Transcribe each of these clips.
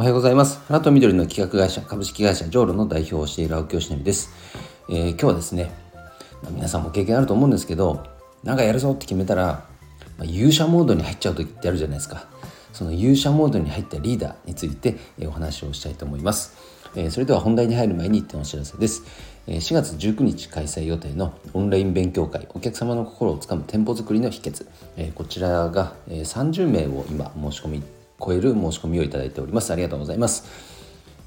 おはようございます。花と緑の企画会社、株式会社ジョーロの代表をしている青木よしです、えー、今日はですね、皆さんも経験あると思うんですけど、なんかやるぞって決めたら、まあ、勇者モードに入っちゃう時ってあるじゃないですか。その勇者モードに入ったリーダーについて、えー、お話をしたいと思います。えー、それでは本題に入る前に一点お知らせです。え4月19日開催予定のオンライン勉強会お客様の心をつかむ店舗作りの秘訣、えこちらが、え30名を今申し込み超える申し込みをいただいております。ありがとうございます。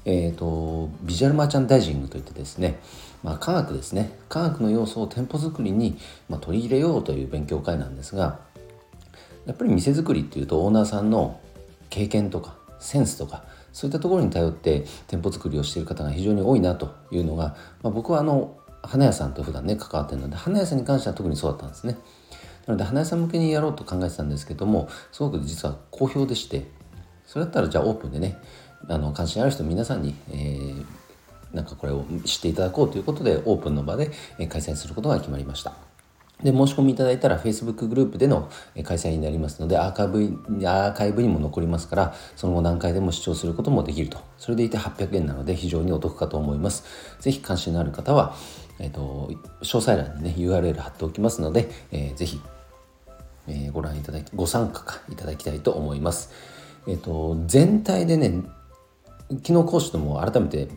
えーと、ビジュアルマーチャンダイジングといってですね、まあ、科学ですね科学の要素を店舗作りに、まあ、取り入れようという勉強会なんですがやっぱり店作りっていうとオーナーさんの経験とかセンスとかそういったところに頼って店舗作りをしている方が非常に多いなというのが、まあ、僕はあの花屋さんと普段ね関わってるので花屋さんに関しては特にそうだったんですね。なので花屋さん向けにやろうと考えてたんですけどもすごく実は好評でしてそれだったらじゃあオープンでねあの関心ある人皆さんに、えー、なんかこれを知っていただこうということでオープンの場で開催することが決まりました。で申し込みいただいたら Facebook グループでの開催になりますのでアーカイブアーカイブにも残りますからその後何回でも視聴することもできると。それでいて800円なので非常にお得かと思います。是非関心のある方は、えーと、詳細欄にね URL 貼っておきますので、えー、ぜひ、えー、ご覧いただきご参加いただきたいと思います。えっ、と全体でね昨日講師とも改めて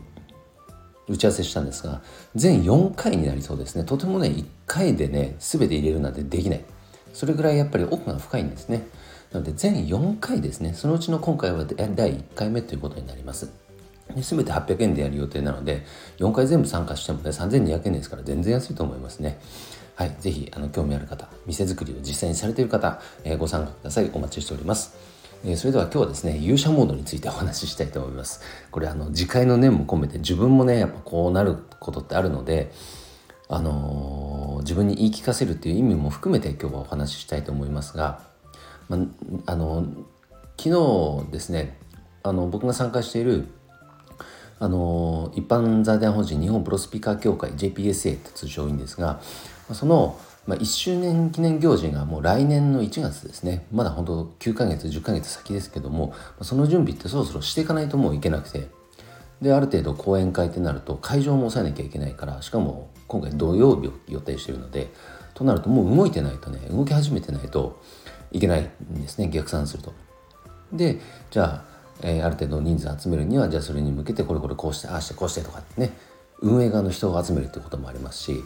打ち合わせしたんですが全4回になりそうですね。とてもね1回でね全て入れるなんてできない。それぐらいやっぱり奥が深いんですね。なので全4回ですね。そのうちの今回は第1回目ということになります。で全て800円でやる予定なので4回全部参加してもね3200円ですから全然安いと思いますね。はい、ぜひあの興味ある方店作りを実際にされている方、えー、ご参加ください。お待ちしております。えそれでは今日はですね勇者モードについてお話ししたいと思います。これあの次回の念も込めて自分もねやっぱこうなることってあるのであのー、自分に言い聞かせるっていう意味も含めて今日はお話ししたいと思いますが、まあの昨日ですねあの僕が参加しているあの一般財団法人日本プロスピーカー協会 JPSA って通称いいんですがそのまあ、1周年記念行事がもう来年の1月ですねまだ本当9ヶ月10ヶ月先ですけどもその準備ってそろそろしていかないともういけなくてである程度講演会ってなると会場も抑えなきゃいけないからしかも今回土曜日を予定してるのでとなるともう動いてないとね動き始めてないといけないんですね逆算すると。でじゃあ、えー、ある程度人数集めるにはじゃあそれに向けてこれこれこうしてああしてこうしてとかってね運営側の人を集めるってこともありますし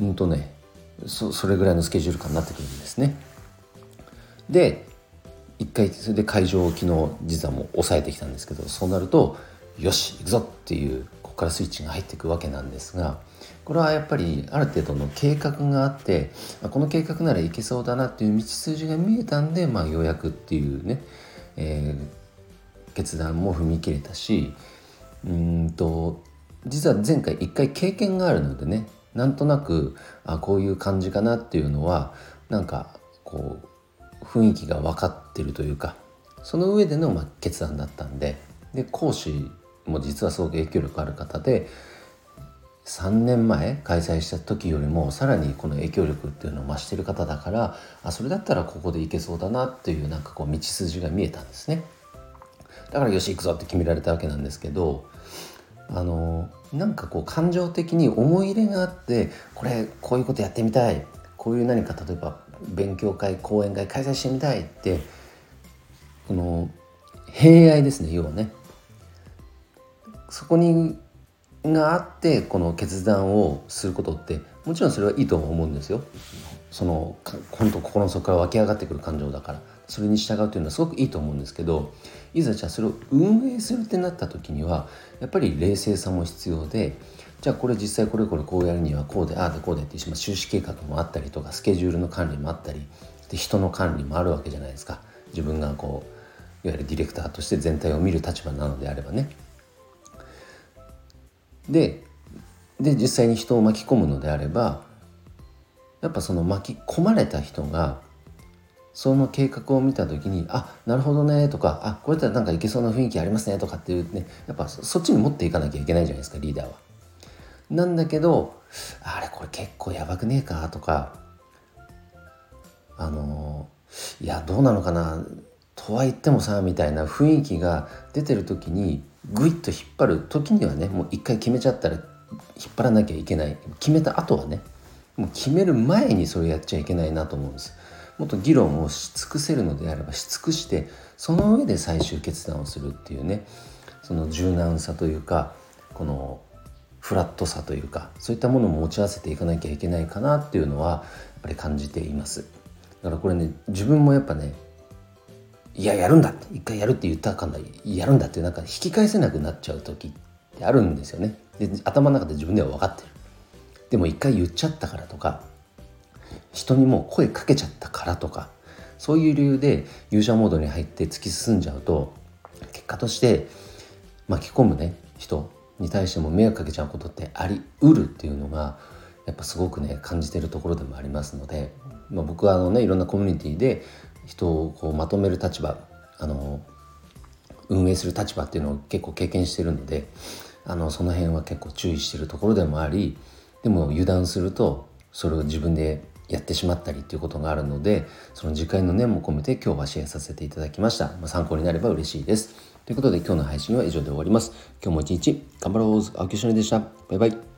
うんとねそそれぐらいのスケジュール感になってくるんですね。で一回それで会場を昨日実はもう抑えてきたんですけどそうなるとよし行くぞっていうここからスイッチが入っていくわけなんですがこれはやっぱりある程度の計画があってこの計画ならいけそうだなっていう道筋が見えたんで、まあ、ようやくっていうね、えー、決断も踏み切れたしうんと実は前回一回経験があるのでねなんとなくあこういう感じかなっていうのはなんかこう雰囲気が分かってるというかその上でのま決断だったんでで講師も実はすごく影響力ある方で3年前開催した時よりもさらにこの影響力っていうのを増してる方だからあそれだったらここでいけそうだなっていうなんかこう道筋が見えたんですね。だからよし行くぞって決められたわけなんですけどあのなんかこう感情的に思い入れがあってこれこういうことやってみたい。こういう何か例えば勉強会講演会開催してみたいってこの偏愛ですね要はね。そこにがあってこの決断をすることってもちろんそれはいいと思うんですよ。その本当心の底から湧き上がってくる感情だからそれに従うというのはすごくいいと思うんですけどいざじゃあそれを運営するってなった時にはやっぱり冷静さも必要でじゃあこれ実際これこれこうやるにはこうでああでこうでって収支計画もあったりとかスケジュールの管理もあったりで人の管理もあるわけじゃないですか自分がこういわゆるディレクターとして全体を見る立場なのであればね。でで実際に人を巻き込むのであればやっぱその巻き込まれた人がその計画を見た時に「あなるほどね」とか「あこれだったらなんかいけそうな雰囲気ありますね」とかっていうねやっぱそっちに持っていかなきゃいけないじゃないですかリーダーは。なんだけど「あれこれ結構やばくねえか」とか「あのいやどうなのかな」とは言ってもさみたいな雰囲気が出てる時にグイッと引っ張る時にはねもう一回決めちゃったら引っ張らなきゃいけない。決めた後はねもう決める前にそれやっちゃいけないなと思うんです。もっと議論をし尽くせるのであればし尽くしてその上で最終決断をするっていうねその柔軟さというかこのフラットさというかそういったものも持ち合わせていかなきゃいけないかなっていうのはやっぱり感じています。だからこれね自分もやっぱねいややるんだって一回やるって言ったかんだやるんだってなんか引き返せなくなっちゃう時ってあるんですよね。で頭の中で自分では分かってる。でも一回言っちゃったからとか人にもう声かけちゃったからとかそういう理由で勇者モードに入って突き進んじゃうと結果として巻き込むね人に対しても迷惑かけちゃうことってありうるっていうのがやっぱすごくね感じてるところでもありますので、まあ、僕はあのねいろんなコミュニティで人をこうまとめる立場あの運営する立場っていうのを結構経験してるのであのその辺は結構注意してるところでもありでも油断するとそれを自分でやってしまったりっていうことがあるのでその次回の念も込めて今日はシェアさせていただきました、まあ、参考になれば嬉しいです。ということで今日の配信は以上で終わります。今日も一日頑張ろう。青木しのりでした。バイバイ。